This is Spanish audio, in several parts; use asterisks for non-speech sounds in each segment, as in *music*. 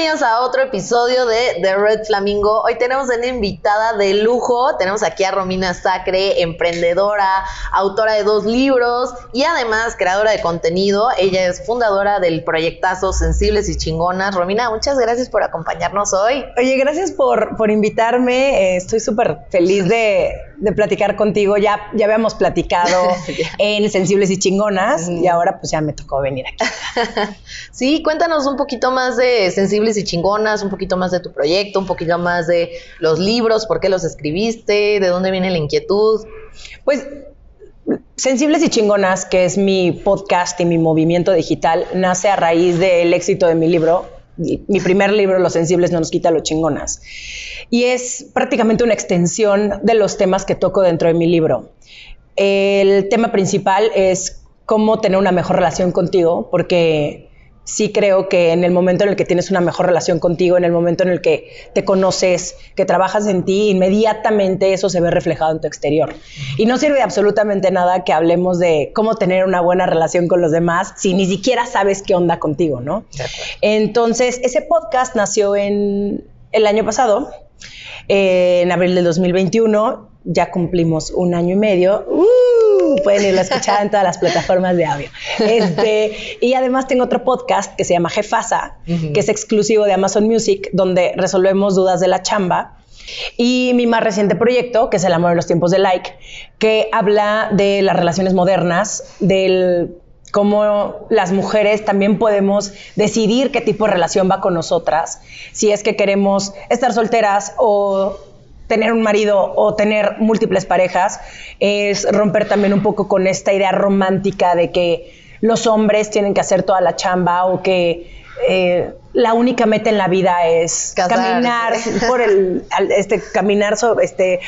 Bienvenidos a otro episodio de The Red Flamingo. Hoy tenemos una invitada de lujo. Tenemos aquí a Romina Sacre, emprendedora, autora de dos libros y además creadora de contenido. Ella es fundadora del proyectazo Sensibles y Chingonas. Romina, muchas gracias por acompañarnos hoy. Oye, gracias por, por invitarme. Eh, estoy súper feliz de, de, platicar contigo. Ya, ya habíamos platicado *laughs* en Sensibles y Chingonas y ahora pues ya me tocó venir aquí. *laughs* sí, cuéntanos un poquito más de Sensibles y Chingonas, un poquito más de tu proyecto, un poquito más de los libros, por qué los escribiste, de dónde viene la inquietud. Pues Sensibles y Chingonas, que es mi podcast y mi movimiento digital, nace a raíz del éxito de mi libro. Mi primer libro, Los Sensibles no nos quita los chingonas. Y es prácticamente una extensión de los temas que toco dentro de mi libro. El tema principal es cómo tener una mejor relación contigo, porque sí creo que en el momento en el que tienes una mejor relación contigo, en el momento en el que te conoces, que trabajas en ti, inmediatamente eso se ve reflejado en tu exterior. Y no sirve absolutamente nada que hablemos de cómo tener una buena relación con los demás si ni siquiera sabes qué onda contigo, ¿no? Entonces, ese podcast nació en el año pasado, en abril del 2021, ya cumplimos un año y medio. ¡Uh! pueden irlo a escuchar en todas las plataformas de audio. Este, y además tengo otro podcast que se llama Jefasa, que es exclusivo de Amazon Music, donde resolvemos dudas de la chamba. Y mi más reciente proyecto, que es El amor en los tiempos de like, que habla de las relaciones modernas, del cómo las mujeres también podemos decidir qué tipo de relación va con nosotras, si es que queremos estar solteras o tener un marido o tener múltiples parejas, es romper también un poco con esta idea romántica de que los hombres tienen que hacer toda la chamba o que eh, la única meta en la vida es caminar por el este caminar este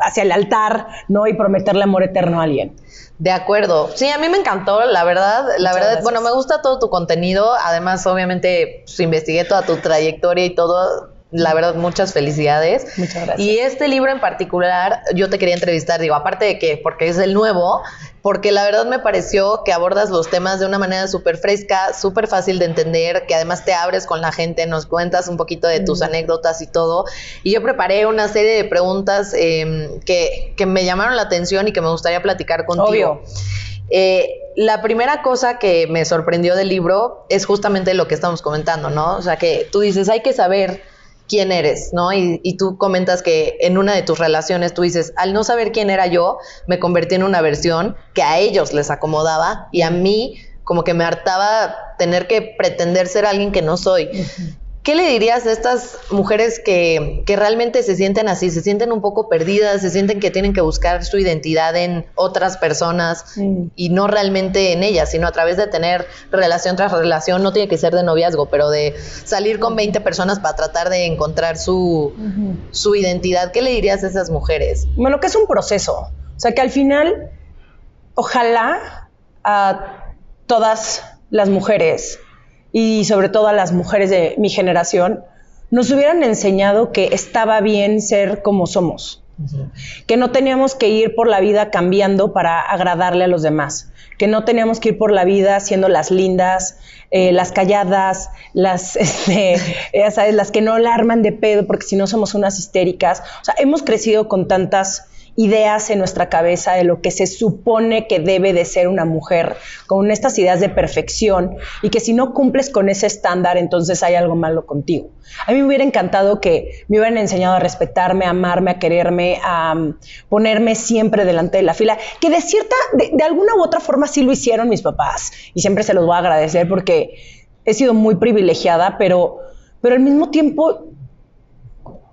hacia el altar, ¿no? y prometerle amor eterno a alguien. De acuerdo. Sí, a mí me encantó, la verdad. La verdad, bueno, me gusta todo tu contenido. Además, obviamente, pues, investigué toda tu trayectoria y todo la verdad, muchas felicidades. Muchas gracias. Y este libro en particular, yo te quería entrevistar, digo, aparte de que, porque es el nuevo, porque la verdad me pareció que abordas los temas de una manera súper fresca, súper fácil de entender, que además te abres con la gente, nos cuentas un poquito de tus anécdotas y todo. Y yo preparé una serie de preguntas em, que, que, me llamaron la atención y que me gustaría platicar contigo. Obvio. Eh, la primera cosa que me sorprendió del libro es justamente lo que estamos comentando, ¿no? O sea, que tú dices, hay que saber quién eres, ¿no? Y, tú comentas que en una de tus relaciones tú dices, al no saber quién era yo, me convertí en una versión que a ellos les acomodaba y a mí como que me hartaba tener que pretender ser alguien que no soy. ¿Qué le dirías a estas mujeres que, realmente se sienten así, se sienten un poco perdidas, se sienten que tienen que buscar su identidad en otras personas y no realmente en ellas, sino a través de tener relación tras relación, no tiene que ser de noviazgo, pero de salir con 20 personas para tratar de encontrar su, su identidad? ¿Qué le dirías a esas mujeres? Bueno, que es un proceso, o sea que al final, ojalá a todas las mujeres y sobre todo a las mujeres de mi generación, nos hubieran enseñado que estaba bien ser como somos, que no teníamos que ir por la vida cambiando para agradarle a los demás, que no teníamos que ir por la vida siendo las lindas, eh, las calladas, las, *laughs* este, ya sabes, las que no la arman de pedo porque si no somos unas histéricas. O sea, hemos crecido con tantas ideas en nuestra cabeza de lo que se supone que debe de ser una mujer, con estas ideas de perfección y que si no cumples con ese estándar, entonces hay algo malo contigo. A mí me hubiera encantado que me hubieran enseñado a respetarme, a amarme, a quererme, a um, ponerme siempre delante de la fila, que de cierta, de, de alguna u otra forma sí lo hicieron mis papás y siempre se los voy a agradecer porque he sido muy privilegiada, pero, pero al mismo tiempo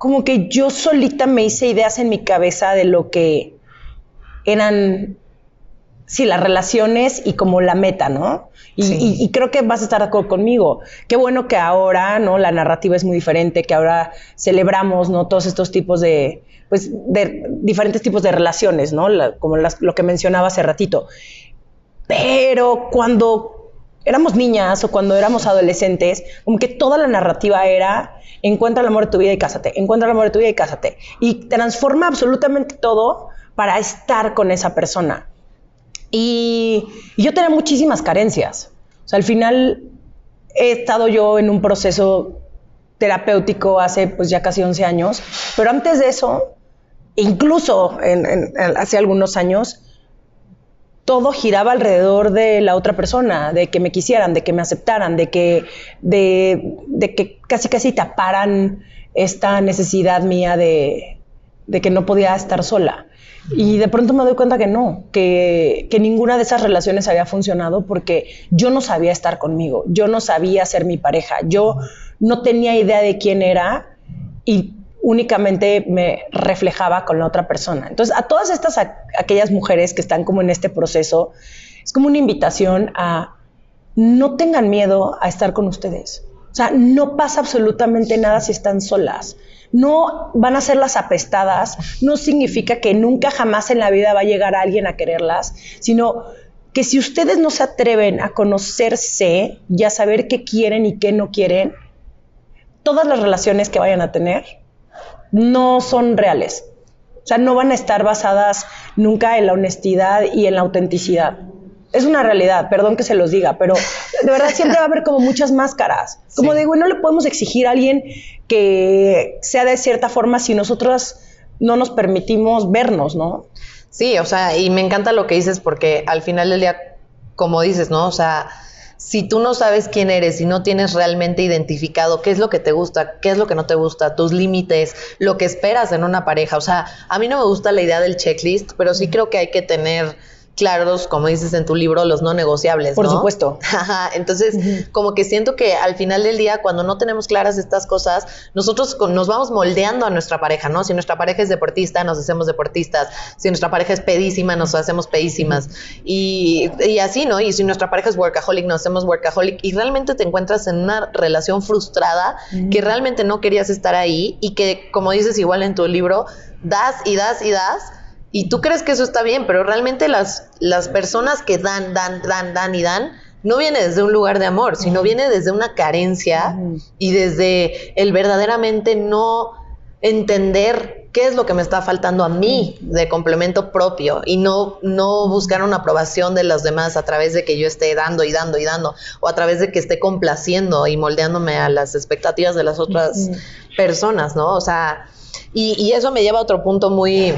como que yo solita me hice ideas en mi cabeza de lo que eran, sí, las relaciones y como la meta, ¿no? Y, creo que vas a estar de acuerdo conmigo. Qué bueno que ahora, ¿no? La narrativa es muy diferente, que ahora celebramos, ¿no? Todos estos tipos de, pues, de diferentes tipos de relaciones, ¿no? como lo que mencionaba hace ratito. Pero cuando éramos niñas o cuando éramos adolescentes, como que toda la narrativa era encuentra el amor de tu vida y cásate, encuentra el amor de tu vida y cásate. Y transforma absolutamente todo para estar con esa persona. Y, yo tenía muchísimas carencias. O sea, al final he estado yo en un proceso terapéutico hace pues ya casi 11 años, pero antes de eso, incluso hace algunos años, todo giraba alrededor de la otra persona, de que me quisieran, de que me aceptaran, de que, de, que casi casi taparan esta necesidad mía de, de que no podía estar sola. Y de pronto me doy cuenta que no, que, que, ninguna de esas relaciones había funcionado porque yo no sabía estar conmigo, yo no sabía ser mi pareja, yo no tenía idea de quién era y únicamente me reflejaba con la otra persona. Entonces, a todas estas, aquellas mujeres que están como en este proceso, es como una invitación a no tengan miedo a estar con ustedes. O sea, no pasa absolutamente nada si están solas. No van a ser las apestadas, no significa que nunca jamás en la vida va a llegar alguien a quererlas, sino que si ustedes no se atreven a conocerse y a saber qué quieren y qué no quieren, todas las relaciones que vayan a tener no son reales. O sea, no van a estar basadas nunca en la honestidad y en la autenticidad. Es una realidad, perdón que se los diga, pero de verdad *laughs* siempre va a haber como muchas máscaras. Como digo, no le podemos exigir a alguien que sea de cierta forma si nosotros no nos permitimos vernos, ¿no? Sí, o sea, y me encanta lo que dices porque al final del día, como dices, ¿no? O sea, si tú no sabes quién eres y no tienes realmente identificado qué es lo que te gusta, qué es lo que no te gusta, tus límites, lo que esperas en una pareja. O sea, a mí no me gusta la idea del checklist, pero sí creo que hay que tener claros, como dices en tu libro, los no negociables. Por supuesto. *laughs* Entonces, como que siento que al final del día, cuando no tenemos claras estas cosas, nosotros nos vamos moldeando a nuestra pareja, ¿no? Si nuestra pareja es deportista, nos hacemos deportistas. Si nuestra pareja es pedísima, nos hacemos pedísimas. y, y, así, ¿no? Y si nuestra pareja es workaholic, nos hacemos workaholic. Y realmente te encuentras en una relación frustrada que realmente no querías estar ahí y que, como dices igual en tu libro, das y das y das y tú crees que eso está bien, pero realmente las, las personas que dan, dan, dan, dan y dan, no viene desde un lugar de amor, sino viene desde una carencia y desde el verdaderamente no entender qué es lo que me está faltando a mí de complemento propio y no, no buscar una aprobación de los demás a través de que yo esté dando y dando y dando o a través de que esté complaciendo y moldeándome a las expectativas de las otras personas, ¿no? O sea, y, y eso me lleva a otro punto muy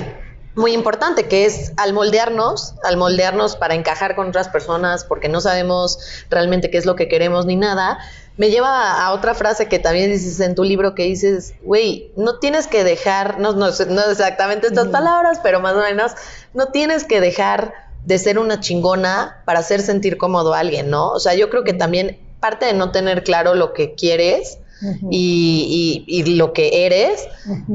muy importante, que es al moldearnos, al moldearnos para encajar con otras personas, porque no sabemos realmente qué es lo que queremos ni nada, me lleva a otra frase que también dices en tu libro que dices, güey, no tienes que dejar, no, no, no exactamente estas palabras, pero más o menos, no tienes que dejar de ser una chingona para hacer sentir cómodo a alguien, ¿no? O sea, yo creo que también parte de no tener claro lo que quieres, y, lo que eres,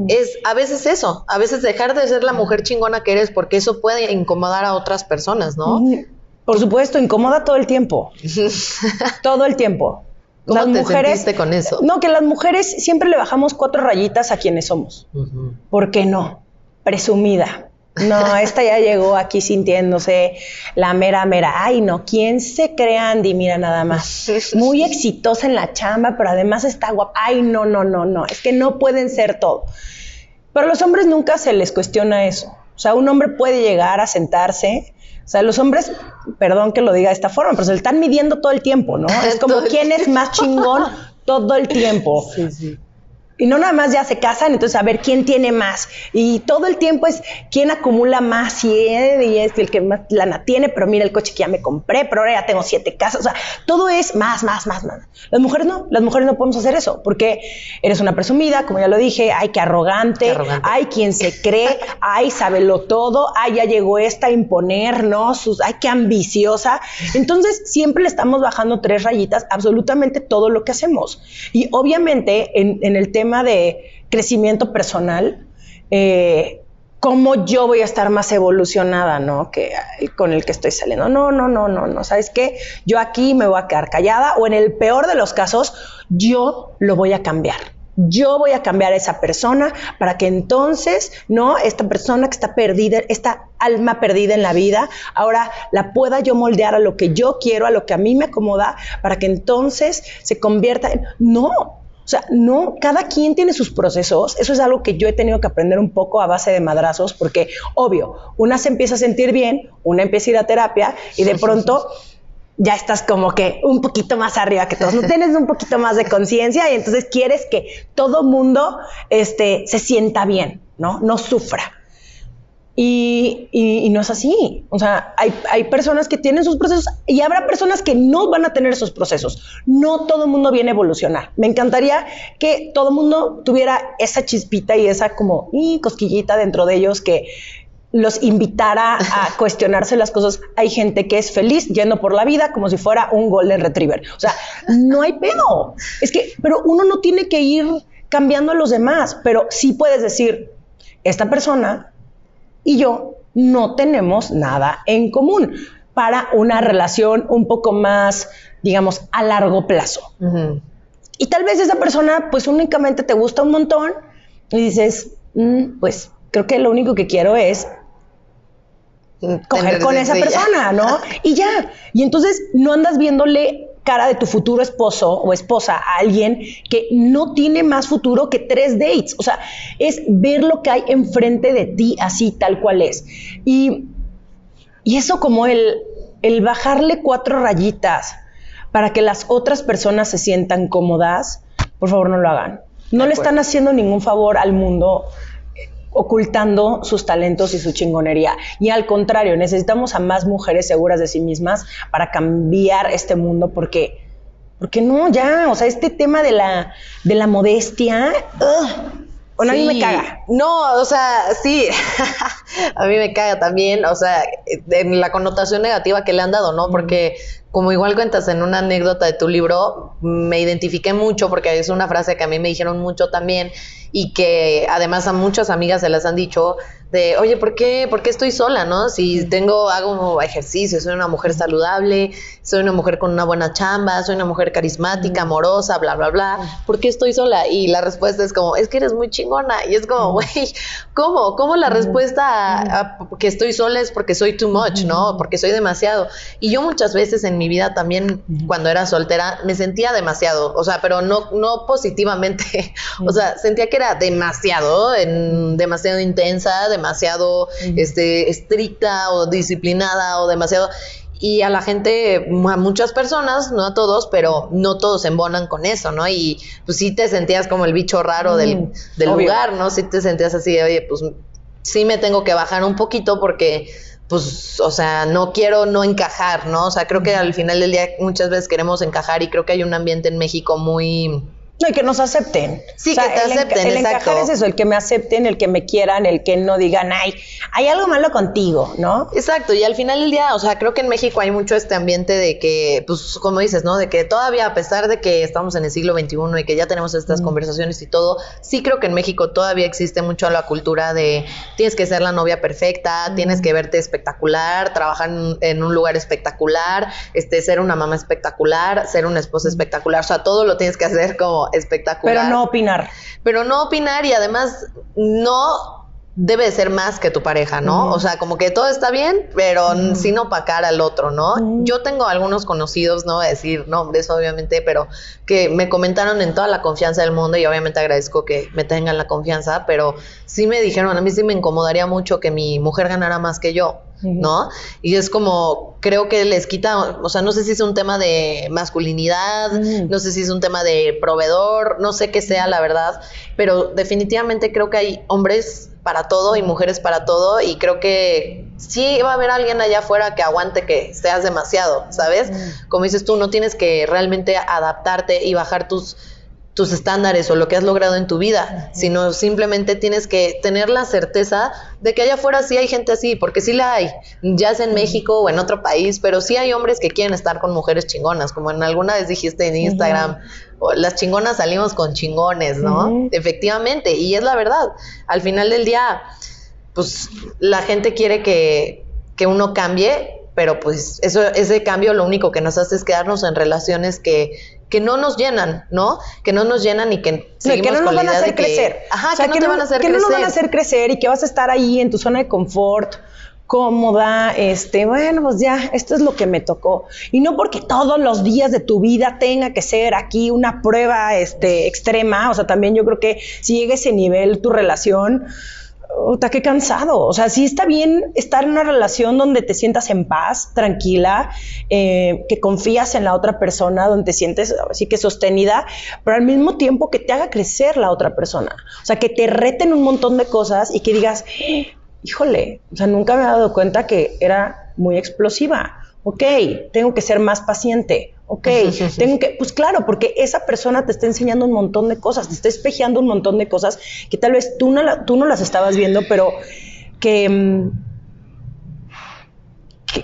es a veces eso, a veces dejar de ser la mujer chingona que eres porque eso puede incomodar a otras personas, ¿no? Por supuesto, incomoda todo el tiempo. *laughs* todo el tiempo. ¿Cómo te mujeres, con eso? No, que las mujeres siempre le bajamos cuatro rayitas a quienes somos. ¿Por qué no? Presumida, no, esta ya llegó aquí sintiéndose la mera mera. Ay, no, ¿quién se cree Andy? Mira nada más. Muy exitosa en la chamba, pero además está guapa. Ay, no, no, no, no. Es que no pueden ser todo. Pero a los hombres nunca se les cuestiona eso. O sea, un hombre puede llegar a sentarse. O sea, los hombres, perdón que lo diga de esta forma, pero se le están midiendo todo el tiempo, ¿no? Es como quién es más chingón todo el tiempo. Sí, sí. Y no nada más ya se casan, entonces a ver quién tiene más. Y todo el tiempo es quién acumula más y, es el que más lana tiene, pero mira el coche que ya me compré, pero ahora ya tengo siete casas. O sea, todo es más, más, más, más. Las mujeres no, las mujeres no podemos hacer eso porque eres una presumida, como ya lo dije, hay que arrogante, hay quien se cree, *laughs* hay lo todo, ay, ya llegó esta a imponer, ¿no? Sus, ay, qué ambiciosa. Entonces siempre le estamos bajando tres rayitas absolutamente todo lo que hacemos. Y obviamente en, en el tema de crecimiento personal, eh, cómo yo voy a estar más evolucionada, ¿no? Que con el que estoy saliendo. No, no, no, no, no. ¿Sabes qué? Yo aquí me voy a quedar callada o en el peor de los casos, yo lo voy a cambiar. Yo voy a cambiar a esa persona para que entonces, ¿no? Esta persona que está perdida, esta alma perdida en la vida, ahora la pueda yo moldear a lo que yo quiero, a lo que a mí me acomoda, para que entonces se convierta en... No, sea, no, cada quien tiene sus procesos. Eso es algo que yo he tenido que aprender un poco a base de madrazos, porque obvio, una se empieza a sentir bien, una empieza a ir a terapia y de pronto ya estás como que un poquito más arriba que todos, no tienes un poquito más de conciencia y entonces quieres que todo mundo este, se sienta bien, ¿no? No sufra. Y, no es así. O sea, hay, hay, personas que tienen sus procesos y habrá personas que no van a tener esos procesos. No todo el mundo viene a evolucionar. Me encantaría que todo el mundo tuviera esa chispita y esa como y cosquillita dentro de ellos que los invitara a *laughs* cuestionarse las cosas. Hay gente que es feliz yendo por la vida como si fuera un golden retriever. O sea, no hay pedo. Es que, pero uno no tiene que ir cambiando a los demás, pero sí puedes decir, esta persona y yo no tenemos nada en común para una relación un poco más, digamos, a largo plazo. Y tal vez esa persona, pues únicamente te gusta un montón y dices, mm, pues creo que lo único que quiero es coger con esa persona, ¿no? *laughs* Y ya. Y entonces no andas viéndole cara de tu futuro esposo o esposa a alguien que no tiene más futuro que tres dates. O sea, es ver lo que hay enfrente de ti así, tal cual es. Y, y eso como el, el bajarle cuatro rayitas para que las otras personas se sientan cómodas, por favor no lo hagan. No le están haciendo ningún favor al mundo ocultando sus talentos y su chingonería. Y al contrario, necesitamos a más mujeres seguras de sí mismas para cambiar este mundo porque, porque no, ya, o sea, este tema de la, de la modestia, a mí me caga. No, o sea, sí, *laughs* a mí me caga también, o sea, en la connotación negativa que le han dado, ¿no? Porque como igual cuentas en una anécdota de tu libro, me identifiqué mucho porque es una frase que a mí me dijeron mucho también y que además a muchas amigas se las han dicho de, oye, ¿por qué, ¿por qué estoy sola, no? Si tengo, hago ejercicio, soy una mujer saludable, soy una mujer con una buena chamba, soy una mujer carismática, amorosa, bla, bla, bla, ¿por qué estoy sola? Y la respuesta es como, es que eres muy chingona. Y es como, güey, ¿cómo? ¿Cómo la respuesta a, que estoy sola es porque soy too much, ¿no? Porque soy demasiado. Y yo muchas veces en mi vida también, cuando era soltera, me sentía demasiado, o sea, pero no, no positivamente, *laughs* o sea, sentía que era demasiado, en, demasiado intensa, demasiado este, estricta o disciplinada o demasiado y a la gente, a muchas personas, no a todos, pero no todos se embonan con eso, ¿no? Y pues sí te sentías como el bicho raro del, lugar, ¿no? Sí te sentías así, oye, pues sí me tengo que bajar un poquito porque pues, o sea, no quiero no encajar, ¿no? O sea, creo que al final del día muchas veces queremos encajar y creo que hay un ambiente en México muy no, y que nos acepten. Sí, que te acepten, el encajar es eso, el que me acepten, el que me quieran, el que no digan, ay, hay algo malo contigo, ¿no? Exacto, y al final del día, o sea, creo que en México hay mucho este ambiente de que, pues, como dices, ¿no? De que todavía, a pesar de que estamos en el siglo XXI y que ya tenemos estas conversaciones y todo, sí creo que en México todavía existe mucho la cultura de tienes que ser la novia perfecta, tienes que verte espectacular, trabajar en, un lugar espectacular, este, ser una mamá espectacular, ser una esposa espectacular, o sea, todo lo tienes que hacer como espectacular. Pero no opinar. Pero no opinar y además no debe ser más que tu pareja, ¿no? O sea, como que todo está bien, pero sin opacar al otro, ¿no? Yo tengo algunos conocidos, no voy a decir nombres, obviamente, pero que me comentaron en toda la confianza del mundo y obviamente agradezco que me tengan la confianza, pero sí me dijeron, a mí sí me incomodaría mucho que mi mujer ganara más que yo. ¿No? Y es como, creo que les quita, o sea, no sé si es un tema de masculinidad, no sé si es un tema de proveedor, no sé qué sea la verdad, pero definitivamente creo que hay hombres para todo y mujeres para todo y creo que sí va a haber alguien allá afuera que aguante que seas demasiado, ¿sabes? Como dices tú, no tienes que realmente adaptarte y bajar tus tus estándares o lo que has logrado en tu vida, sino simplemente tienes que tener la certeza de que allá afuera sí hay gente así, porque sí la hay, ya sea en México o en otro país, pero sí hay hombres que quieren estar con mujeres chingonas, como en alguna vez dijiste en Instagram, las chingonas salimos con chingones, ¿no? Efectivamente, y es la verdad. Al final del día, pues la gente quiere que, que uno cambie, pero pues eso, ese cambio lo único que nos hace es quedarnos en relaciones que, que no nos llenan, ¿no? Que no nos llenan y que que no nos van a hacer crecer. Ajá, que, no te van a hacer crecer. Que no nos van a hacer crecer y que vas a estar ahí en tu zona de confort cómoda, este, bueno, pues ya, esto es lo que me tocó. Y no porque todos los días de tu vida tenga que ser aquí una prueba este, extrema, o sea, también yo creo que si llega a ese nivel tu relación, Puta, qué cansado. O sea, sí está bien estar en una relación donde te sientas en paz, tranquila, eh, que confías en la otra persona, donde te sientes así que sostenida, pero al mismo tiempo que te haga crecer la otra persona. O sea, que te reten un montón de cosas y que digas, híjole, o sea, nunca me he dado cuenta que era muy explosiva. Ok, tengo que ser más paciente. Ok, tengo que, pues claro, porque esa persona te está enseñando un montón de cosas, te está espejeando un montón de cosas que tal vez tú no, tú no las estabas viendo, pero que, mm,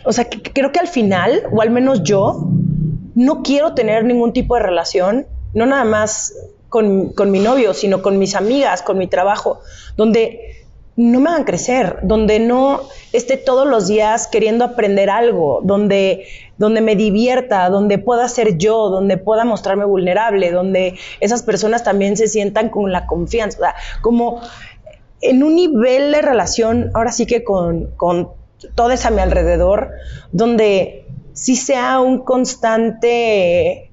o sea, creo que al final, o al menos yo, no quiero tener ningún tipo de relación, no nada más con, con mi novio, sino con mis amigas, con mi trabajo, donde no me hagan crecer, donde no esté todos los días queriendo aprender algo, donde, donde me divierta, donde pueda ser yo, donde pueda mostrarme vulnerable, donde esas personas también se sientan con la confianza, o sea, como en un nivel de relación, ahora sí que con, con a mi alrededor, donde sí sea un constante,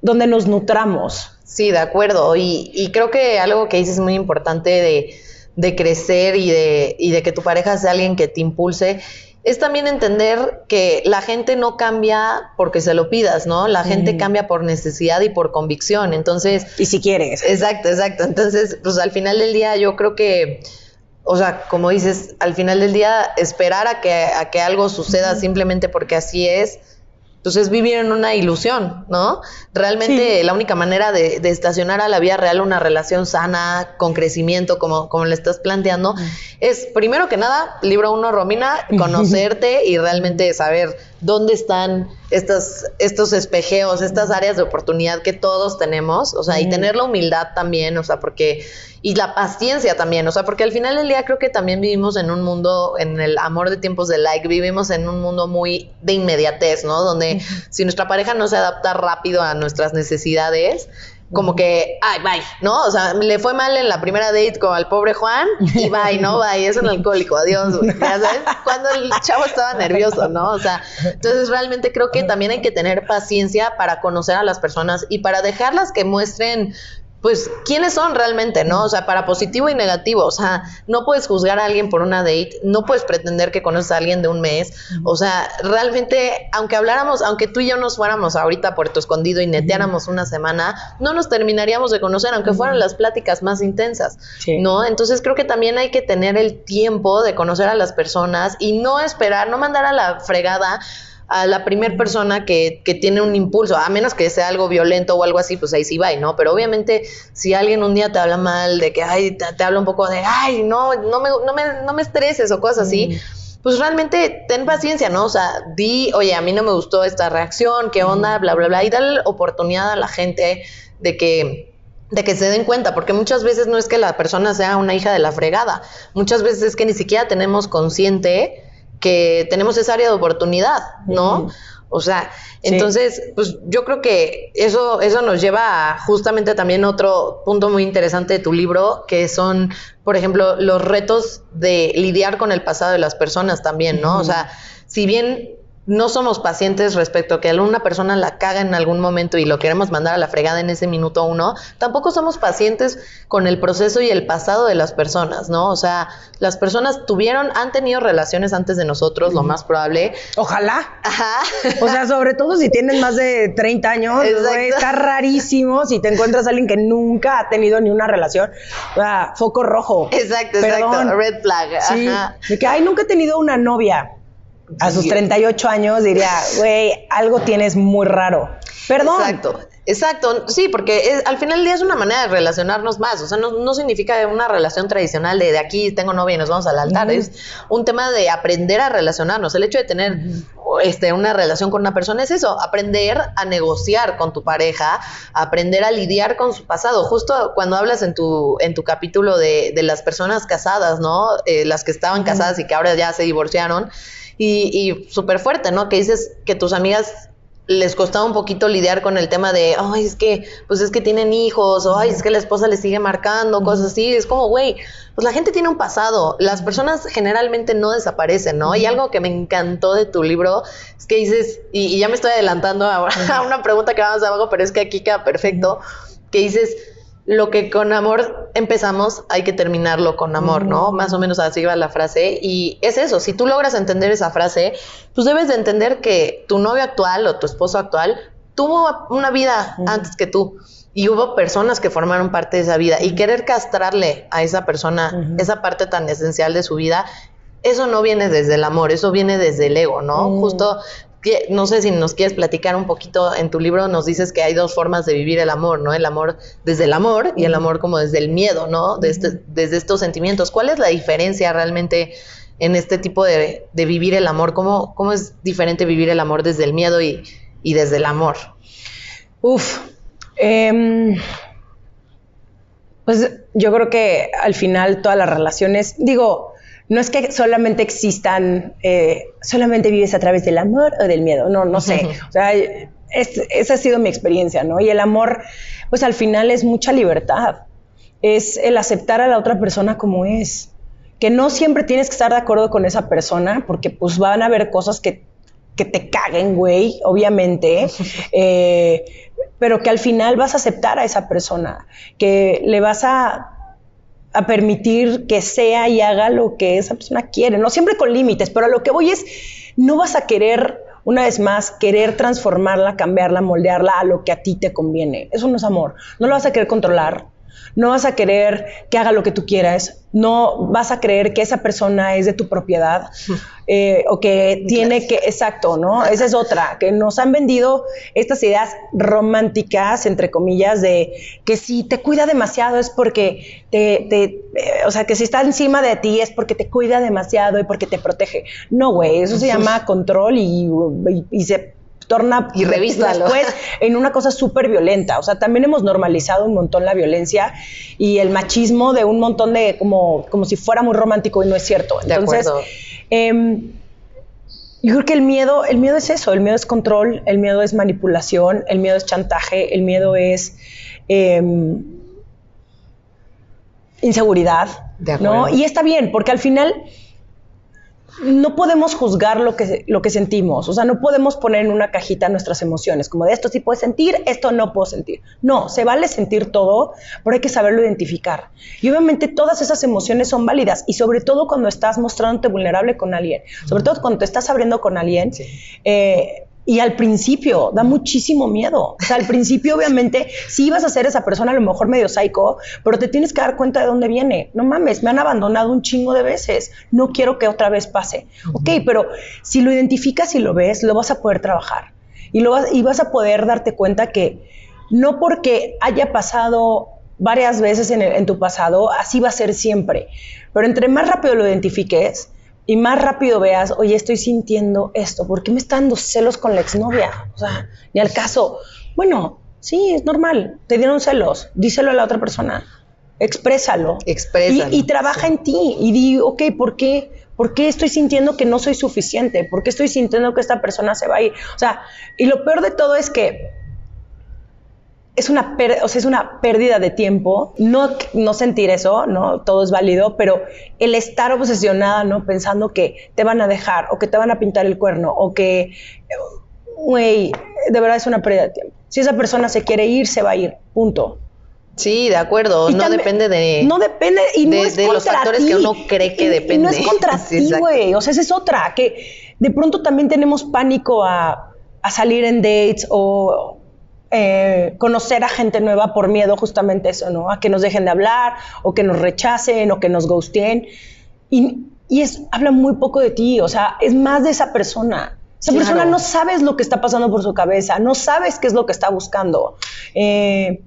donde nos nutramos. Sí, de acuerdo. Y, y creo que algo que dices muy importante de de crecer y de, y de que tu pareja sea alguien que te impulse, es también entender que la gente no cambia porque se lo pidas, ¿no? La gente cambia por necesidad y por convicción. Entonces. Y si quieres. Exacto, exacto. Entonces, pues al final del día, yo creo que. O sea, como dices, al final del día, esperar a que, a que algo suceda simplemente porque así es, entonces vivir en una ilusión, ¿no? Realmente la única manera de, estacionar a la vida real una relación sana, con crecimiento, como, como le estás planteando, es primero que nada, libro uno, Romina, *laughs* conocerte y realmente saber dónde están estas, estos espejeos, estas áreas de oportunidad que todos tenemos, o sea, y tener la humildad también, o sea, porque, y la paciencia también, o sea, porque al final del día creo que también vivimos en un mundo, en el amor de tiempos de like, vivimos en un mundo muy de inmediatez, ¿no? Donde si nuestra pareja no se adapta rápido a nuestras necesidades, como que, ay, bye, ¿no? O sea, le fue mal en la primera date con el pobre Juan y bye, ¿no? Bye, es un alcohólico, adiós, Ya sabes, cuando el chavo estaba nervioso, ¿no? O sea, entonces realmente creo que también hay que tener paciencia para conocer a las personas y para dejarlas que muestren pues, ¿quiénes son realmente, no? O sea, para positivo y negativo. O sea, no puedes juzgar a alguien por una date, no puedes pretender que conoces a alguien de un mes. O sea, realmente, aunque habláramos, aunque tú y yo nos fuéramos ahorita a Puerto Escondido y neteáramos una semana, no nos terminaríamos de conocer, aunque fueran las pláticas más intensas, ¿no? Entonces, creo que también hay que tener el tiempo de conocer a las personas y no esperar, no mandar a la fregada a la primera persona que, que, tiene un impulso, a menos que sea algo violento o algo así, pues ahí sí va, ¿no? Pero obviamente si alguien un día te habla mal, de que, ay, te, habla un poco de, ay, no, no me, no me, no me estreses o cosas así, pues realmente ten paciencia, ¿no? O sea, di, oye, a mí no me gustó esta reacción, qué onda, bla, bla, bla, y dale oportunidad a la gente de que de que se den cuenta, porque muchas veces no es que la persona sea una hija de la fregada, muchas veces es que ni siquiera tenemos consciente que tenemos esa área de oportunidad, ¿no? O sea, entonces, pues yo creo que eso, eso nos lleva a justamente también otro punto muy interesante de tu libro, que son, por ejemplo, los retos de lidiar con el pasado de las personas también, ¿no? O sea, si bien no somos pacientes respecto a que alguna persona la caga en algún momento y lo queremos mandar a la fregada en ese minuto uno, tampoco somos pacientes con el proceso y el pasado de las personas, ¿no? O sea, las personas tuvieron, han tenido relaciones antes de nosotros, lo más probable. Ojalá. Ajá. O sea, sobre todo si tienen más de 30 años, está rarísimo si te encuentras a alguien que nunca ha tenido ni una relación. Sea, foco rojo. Exacto, exacto. Red flag. Sí. De que, ay, nunca he tenido una novia a sus 38 años diría, güey, algo tienes muy raro. Perdón. Exacto. Exacto, sí, porque al final del día es una manera de relacionarnos más, o sea, no, significa una relación tradicional de, de aquí tengo novia y nos vamos al altar, es un tema de aprender a relacionarnos, el hecho de tener este, una relación con una persona es eso, aprender a negociar con tu pareja, aprender a lidiar con su pasado, justo cuando hablas en tu, en tu capítulo de, de las personas casadas, ¿no? Eh, las que estaban casadas y que ahora ya se divorciaron, y, y súper fuerte, ¿no? Que dices que tus amigas les costaba un poquito lidiar con el tema de, ay, es que, pues es que tienen hijos, o ay, es que la esposa le sigue marcando, cosas así. Es como, güey, pues la gente tiene un pasado. Las personas generalmente no desaparecen, ¿no? Y algo que me encantó de tu libro es que dices, y, ya me estoy adelantando a, *laughs* a, una pregunta que vamos abajo, pero es que aquí queda perfecto, que dices, lo que con amor empezamos, hay que terminarlo con amor, ¿no? Más o menos así va la frase. Y es eso, si tú logras entender esa frase, pues debes de entender que tu novio actual o tu esposo actual tuvo una vida antes que tú. Y hubo personas que formaron parte de esa vida. Y querer castrarle a esa persona esa parte tan esencial de su vida, eso no viene desde el amor, eso viene desde el ego, ¿no? Justo no sé si nos quieres platicar un poquito, en tu libro nos dices que hay dos formas de vivir el amor, ¿no? El amor desde el amor y el amor como desde el miedo, ¿no? Este, desde estos sentimientos. ¿Cuál es la diferencia realmente en este tipo de, vivir el amor? ¿Cómo, ¿Cómo, es diferente vivir el amor desde el miedo y, desde el amor? Uf, em, pues yo creo que al final todas las relaciones, digo, no es que solamente existan, eh, solamente vives a través del amor o del miedo, no, no sé. O sea, esa ha sido mi experiencia, ¿no? Y el amor, pues al final es mucha libertad, es el aceptar a la otra persona como es, que no siempre tienes que estar de acuerdo con esa persona, porque pues van a haber cosas que, que te caguen, güey, obviamente, *laughs* eh, pero que al final vas a aceptar a esa persona, que le vas a a permitir que sea y haga lo que esa persona quiere, no siempre con límites, pero a lo que voy es, no vas a querer, una vez más, querer transformarla, cambiarla, moldearla a lo que a ti te conviene. Eso no es amor. No lo vas a querer controlar, no vas a querer que haga lo que tú quieras, no vas a creer que esa persona es de tu propiedad *laughs* eh, o que tiene que, exacto, ¿no? Esa es otra, que nos han vendido estas ideas románticas, entre comillas, de que si te cuida demasiado es porque te, eh, o sea, que si está encima de ti es porque te cuida demasiado y porque te protege. No, güey, eso se llama control y, y se torna y después *laughs* en una cosa súper violenta. O sea, también hemos normalizado un montón la violencia y el machismo de un montón de como, como si fuera muy romántico y no es cierto. Entonces, em, yo creo que el miedo, el miedo es eso, el miedo es control, el miedo es manipulación, el miedo es chantaje, el miedo es em, inseguridad. ¿no? Y está bien, porque al final no podemos juzgar lo que, lo que sentimos, o sea, no podemos poner en una cajita nuestras emociones, como de esto sí puedes sentir, esto no puedo sentir. No, se vale sentir todo, pero hay que saberlo identificar. Y obviamente todas esas emociones son válidas, y sobre todo cuando estás mostrándote vulnerable con alguien, sobre todo cuando te estás abriendo con alguien, eh, y al principio da muchísimo miedo. O sea, al principio, obviamente, *laughs* sí ibas a ser esa persona a lo mejor medio psycho, pero te tienes que dar cuenta de dónde viene. No mames, me han abandonado un chingo de veces. No quiero que otra vez pase. Ok, pero si lo identificas y lo ves, lo vas a poder trabajar. Y, lo vas, y vas a poder darte cuenta que no porque haya pasado varias veces en, en tu pasado, así va a ser siempre. Pero entre más rápido lo identifiques, y más rápido veas, oye, estoy sintiendo esto, ¿por qué me están dando celos con la exnovia? O sea, ni al caso. Bueno, sí, es normal, te dieron celos, díselo a la otra persona, exprésalo. Exprésalo. Y, trabaja en ti y di, ok, ¿por qué? ¿Por qué estoy sintiendo que no soy suficiente? ¿Por qué estoy sintiendo que esta persona se va a ir? O sea, y lo peor de todo es que es una, o sea, es una pérdida de tiempo, no, no sentir eso, ¿no? Todo es válido, pero el estar obsesionada, ¿no? Pensando que te van a dejar o que te van a pintar el cuerno o que, güey, de verdad es una pérdida de tiempo. Si esa persona se quiere ir, se va a ir, punto. Sí, de acuerdo, no depende de... No depende y no es de los factores que uno cree que depende. no es *laughs* contra ti, güey, o sea, esa es otra, que de pronto también tenemos pánico a, a salir en dates o eh, conocer a gente nueva por miedo justamente eso, ¿no? A que nos dejen de hablar o que nos rechacen o que nos ghosten. Y, y es, habla muy poco de ti, o sea, es más de esa persona. Esa persona no sabes lo que está pasando por su cabeza, no sabes qué es lo que está buscando. Eh,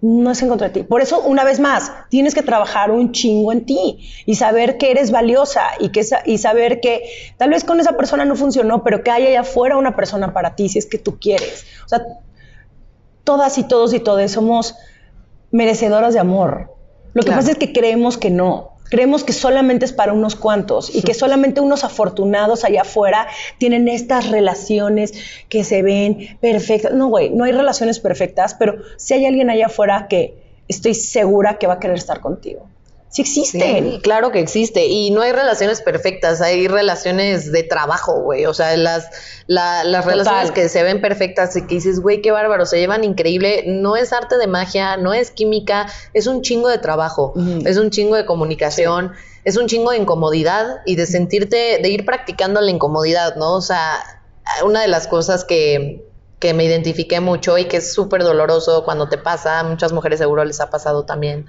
no es en contra de ti. Por eso, una vez más, tienes que trabajar un chingo en ti y saber que eres valiosa y, que, y saber que tal vez con esa persona no funcionó, pero que hay allá afuera una persona para ti si es que tú quieres. O sea, todas y todos y todas somos merecedoras de amor. Lo que pasa es que creemos que no. Creemos que solamente es para unos cuantos y que solamente unos afortunados allá afuera tienen estas relaciones que se ven perfectas. No, güey, no hay relaciones perfectas, pero si hay alguien allá afuera que estoy segura que va a querer estar contigo. Sí existen. Sí, claro que existe. Y no hay relaciones perfectas, hay relaciones de trabajo, güey. O sea, las, la- las relaciones que se ven perfectas y que dices, güey, qué bárbaro, se llevan increíble. No es arte de magia, no es química, es un chingo de trabajo, es un chingo de comunicación, es un chingo de incomodidad y de sentirte, de ir practicando la incomodidad, ¿no? O sea, una de las cosas que, que me identifiqué mucho y que es súper doloroso cuando te pasa, a muchas mujeres seguro les ha pasado también,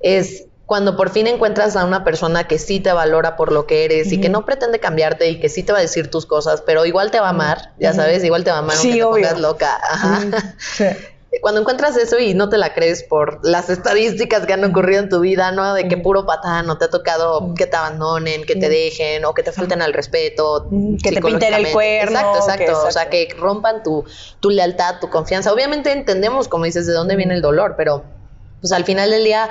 es cuando por fin encuentras a una persona que sí te valora por lo que eres y que no pretende cambiarte y que sí te va a decir tus cosas, pero igual te va a amar, ya sabes, igual te va a amar Sí, aunque te obvio. pongas loca. Ajá. Mm, sí. *laughs* Cuando encuentras eso y no te la crees por las estadísticas que han ocurrido en tu vida, ¿no? De que puro patán, no te ha tocado que te abandonen, que te dejen o que te falten al respeto. Que te pinten el cuerno, Exacto, exacto. que- O sea, exacto. que rompan tu, tu lealtad, tu confianza. Obviamente entendemos, como dices, de dónde viene el dolor, pero pues al final del día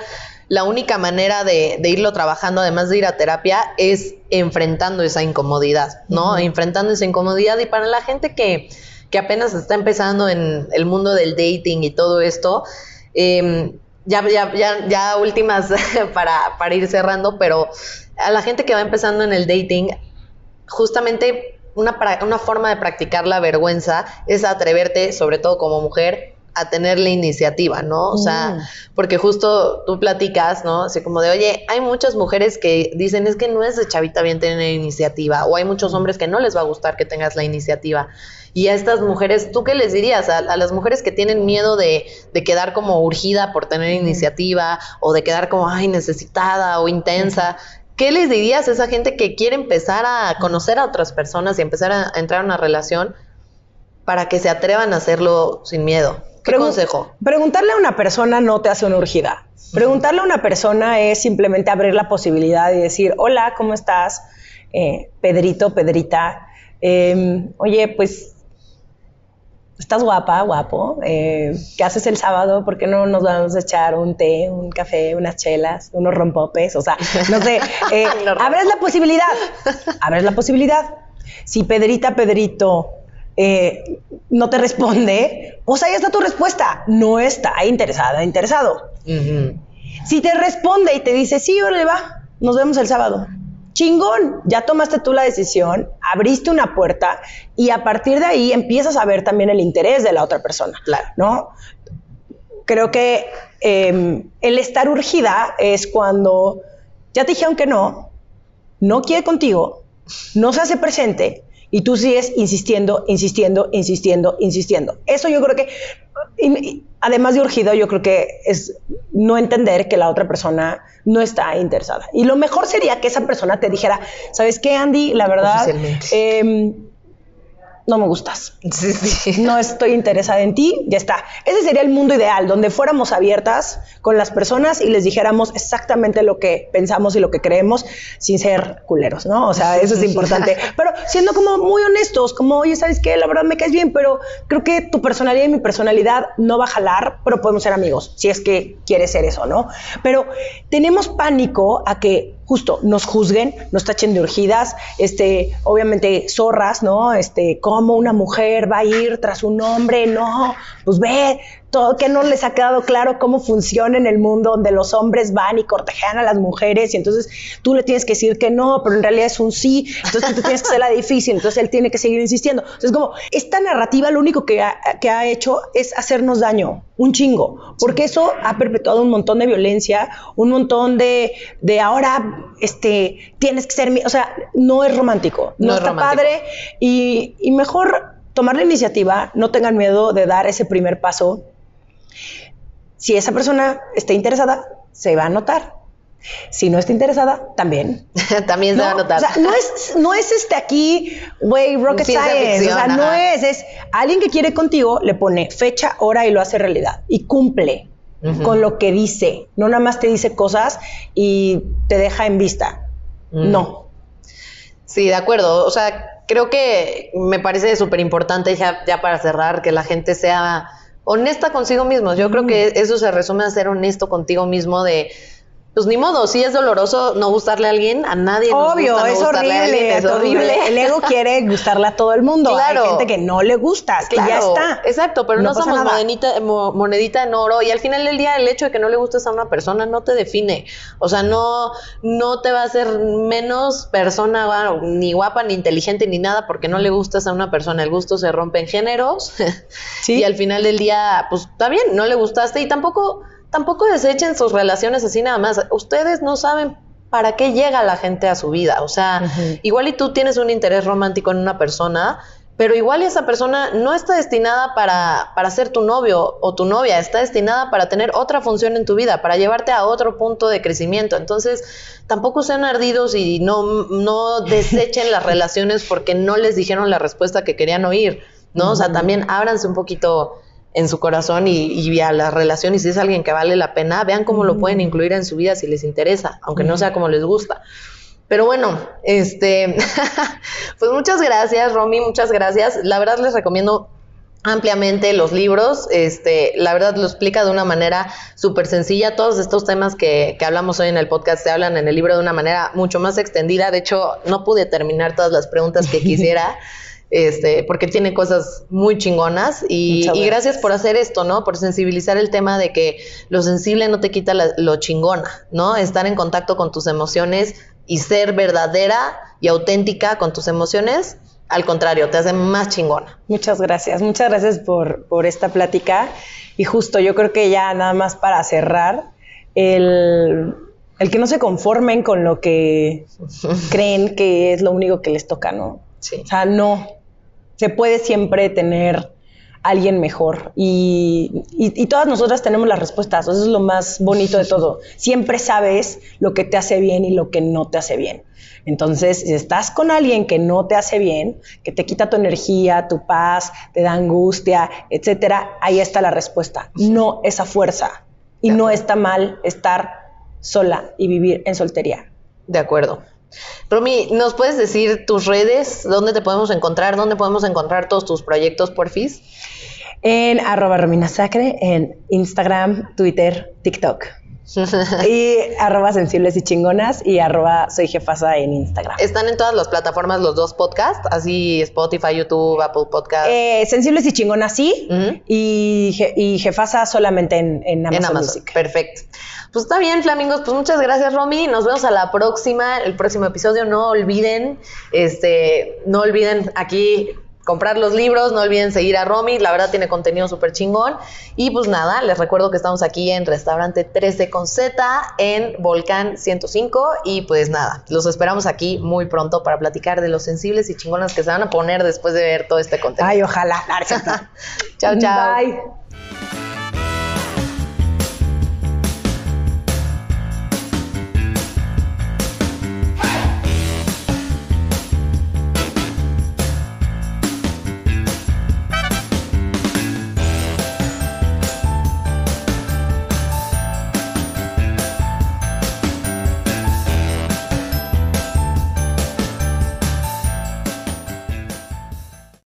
la única manera de, de irlo trabajando, además de ir a terapia, es enfrentando esa incomodidad, ¿no? Enfrentando esa incomodidad y para la gente que, que apenas está empezando en el mundo del dating y todo esto, eh, ya, ya, ya, ya últimas *laughs* para, para ir cerrando, pero a la gente que va empezando en el dating, justamente una, una forma de practicar la vergüenza es atreverte, sobre todo como mujer, a tener la iniciativa, ¿no? O sea, Mm. porque justo tú platicas, ¿no? Así como de, oye, hay muchas mujeres que dicen, es que no es de chavita bien tener iniciativa, o hay muchos hombres que no les va a gustar que tengas la iniciativa. Y a estas mujeres, ¿tú qué les dirías? A, a las mujeres que tienen miedo de, de quedar como urgida por tener iniciativa, o de quedar como, ay, necesitada o intensa. ¿Qué les dirías a esa gente que quiere empezar a conocer a otras personas y empezar a, a entrar en una relación para que se atrevan a hacerlo sin miedo? ¿Qué consejo? Preguntarle a una persona no te hace una urgida. Preguntarle a una persona es simplemente abrir la posibilidad y decir, hola, ¿cómo estás? Eh, Pedrito, Pedrita. Eh, oye, pues, estás guapa, guapo. Eh, ¿Qué haces el sábado? ¿Por qué no nos vamos a echar un té, un café, unas chelas, unos rompopes? O sea, no sé. *laughs* eh, abres la posibilidad. Abres la posibilidad. Si Pedrita, Pedrito eh, no te responde, pues ahí está tu respuesta. No está interesada, interesado. Si te responde y te dice, sí, órale, va, nos vemos el sábado. Chingón, ya tomaste tú la decisión, abriste una puerta y a partir de ahí empiezas a ver también el interés de la otra persona, Claro. ¿no? Creo que eh, el estar urgida es cuando ya te dijeron que no, no quiere contigo, no se hace presente y tú sigues insistiendo, insistiendo, insistiendo, insistiendo. Eso yo creo que, y- y además de urgido, yo creo que es no entender que la otra persona no está interesada. Y lo mejor sería que esa persona te dijera, ¿sabes qué, Andy? La verdad, Oficialmente. No me gustas. *laughs* Sí, sí. No estoy interesada en ti, ya está. Ese sería el mundo ideal, donde fuéramos abiertas con las personas y les dijéramos exactamente lo que pensamos y lo que creemos, sin ser culeros, ¿no? O sea, eso es importante. *laughs* Pero siendo como muy honestos, como, oye, ¿sabes qué? La verdad me caes bien, pero creo que tu personalidad y mi personalidad no va a jalar, pero podemos ser amigos, si es que quieres ser eso, ¿no? Pero tenemos pánico a que justo nos juzguen, nos tachen de urgidas, este, obviamente zorras, ¿no? Este, cómo una mujer va a ir tras un hombre, no, pues ve, todo que no les ha quedado claro cómo funciona en el mundo donde los hombres van y cortejan a las mujeres y entonces tú le tienes que decir que no, pero en realidad es un sí, entonces tú tienes que hacer la difícil, entonces él tiene que seguir insistiendo. Entonces como esta narrativa lo único que ha, que ha hecho es hacernos daño, un chingo, porque eso ha perpetuado un montón de violencia, un montón de, de ahora, este, tienes que ser, mi, o sea, no es romántico, no, No es está romántico. padre y, y mejor tomar la iniciativa, no tengan miedo de dar ese primer paso. Si esa persona está interesada, se va a notar. Si no está interesada, también. *laughs* También se va a ¿no? notar. O sea, no es, no es este aquí, güey, rocket Ciencia science. ficción, o sea, no es, es alguien que quiere contigo, le pone fecha, hora y lo hace realidad. Y cumple con lo que dice. No nada más te dice cosas y te deja en vista. Mm. No. Sí, de acuerdo. O sea, creo que me parece súper importante ya, ya para cerrar que la gente sea honesta consigo mismo. Yo creo que eso se resume a ser honesto contigo mismo de pues ni modo, si es doloroso no gustarle a alguien, a nadie. nos Obvio, gusta no es gustarle a alguien, horrible, es horrible. El ego *laughs* quiere gustarle a todo el mundo. Claro. Hay gente que no le gustas y ya Claro, está. Exacto, pero no, somos monedita, mo- monedita en oro y al final del día el hecho de que no le gustes a una persona no te define. O sea, no, no te va a hacer menos persona ni guapa, ni inteligente, ni nada porque no le gustas a una persona. El gusto se rompe en géneros *laughs* Sí. y al final del día, pues está bien, no le gustaste y tampoco, tampoco desechen sus relaciones así nada más. Ustedes no saben para qué llega la gente a su vida. O sea, igual y tú tienes un interés romántico en una persona, pero igual y esa persona no está destinada para, para ser tu novio o tu novia, está destinada para tener otra función en tu vida, para llevarte a otro punto de crecimiento. Entonces, tampoco sean ardidos y no, no *laughs* desechen las relaciones porque no les dijeron la respuesta que querían oír, ¿no? O sea, también ábranse un poquito en su corazón y, y a la relación y si es alguien que vale la pena, vean cómo lo pueden incluir en su vida si les interesa, aunque no sea como les gusta. Pero bueno, este, *laughs* pues muchas gracias, Romy, muchas gracias. La verdad les recomiendo ampliamente los libros. Este, la verdad lo explica de una manera súper sencilla. Todos estos temas que, que hablamos hoy en el podcast se hablan en el libro de una manera mucho más extendida. De hecho, no pude terminar todas las preguntas que *laughs* quisiera. Este, porque tiene cosas muy chingonas y, gracias. gracias por hacer esto, ¿no? Por sensibilizar el tema de que lo sensible no te quita la- lo chingona, ¿no? Estar en contacto con tus emociones y ser verdadera y auténtica con tus emociones, al contrario, te hace más chingona. Muchas gracias, muchas gracias por, por esta plática. Y justo yo creo que ya nada más para cerrar, el, el que no se conformen con lo que *laughs* creen que es lo único que les toca, ¿no? Sí. O sea, no. Se puede siempre tener alguien mejor y, y- y todas nosotras tenemos las respuestas. Eso es lo más bonito de todo. Siempre sabes lo que te hace bien y lo que no te hace bien. Entonces, si estás con alguien que no te hace bien, que te quita tu energía, tu paz, te da angustia, etcétera, ahí está la respuesta. No esa fuerza. Y no está mal estar sola y vivir en soltería. De acuerdo. Romy, ¿nos puedes decir tus redes? ¿Dónde te podemos encontrar? ¿Dónde podemos encontrar todos tus proyectos, porfis? En arroba Romina Sacre, en Instagram, Twitter, TikTok. *laughs* y arroba sensibles y chingonas y arroba soy jefasa en Instagram. Están en todas las plataformas los dos podcasts, así Spotify, YouTube, Apple Podcast. Eh, sensibles y chingonas sí, y, je- y jefasa solamente en, en Amazon, en Amazon. Music. Perfecto. Pues está bien, Flamingos. Pues muchas gracias, Romy. Nos vemos a la próxima, el próximo episodio. No olviden, este, no olviden aquí comprar los libros, no olviden seguir a Romy, la verdad tiene contenido súper chingón. Y pues nada, les recuerdo que estamos aquí en Restaurante 13 con Z en Volcán 105 y pues nada, los esperamos aquí muy pronto para platicar de los sensibles y chingonas que se van a poner después de ver todo este contenido. Ay, ojalá. *laughs* Chao, chao. Bye.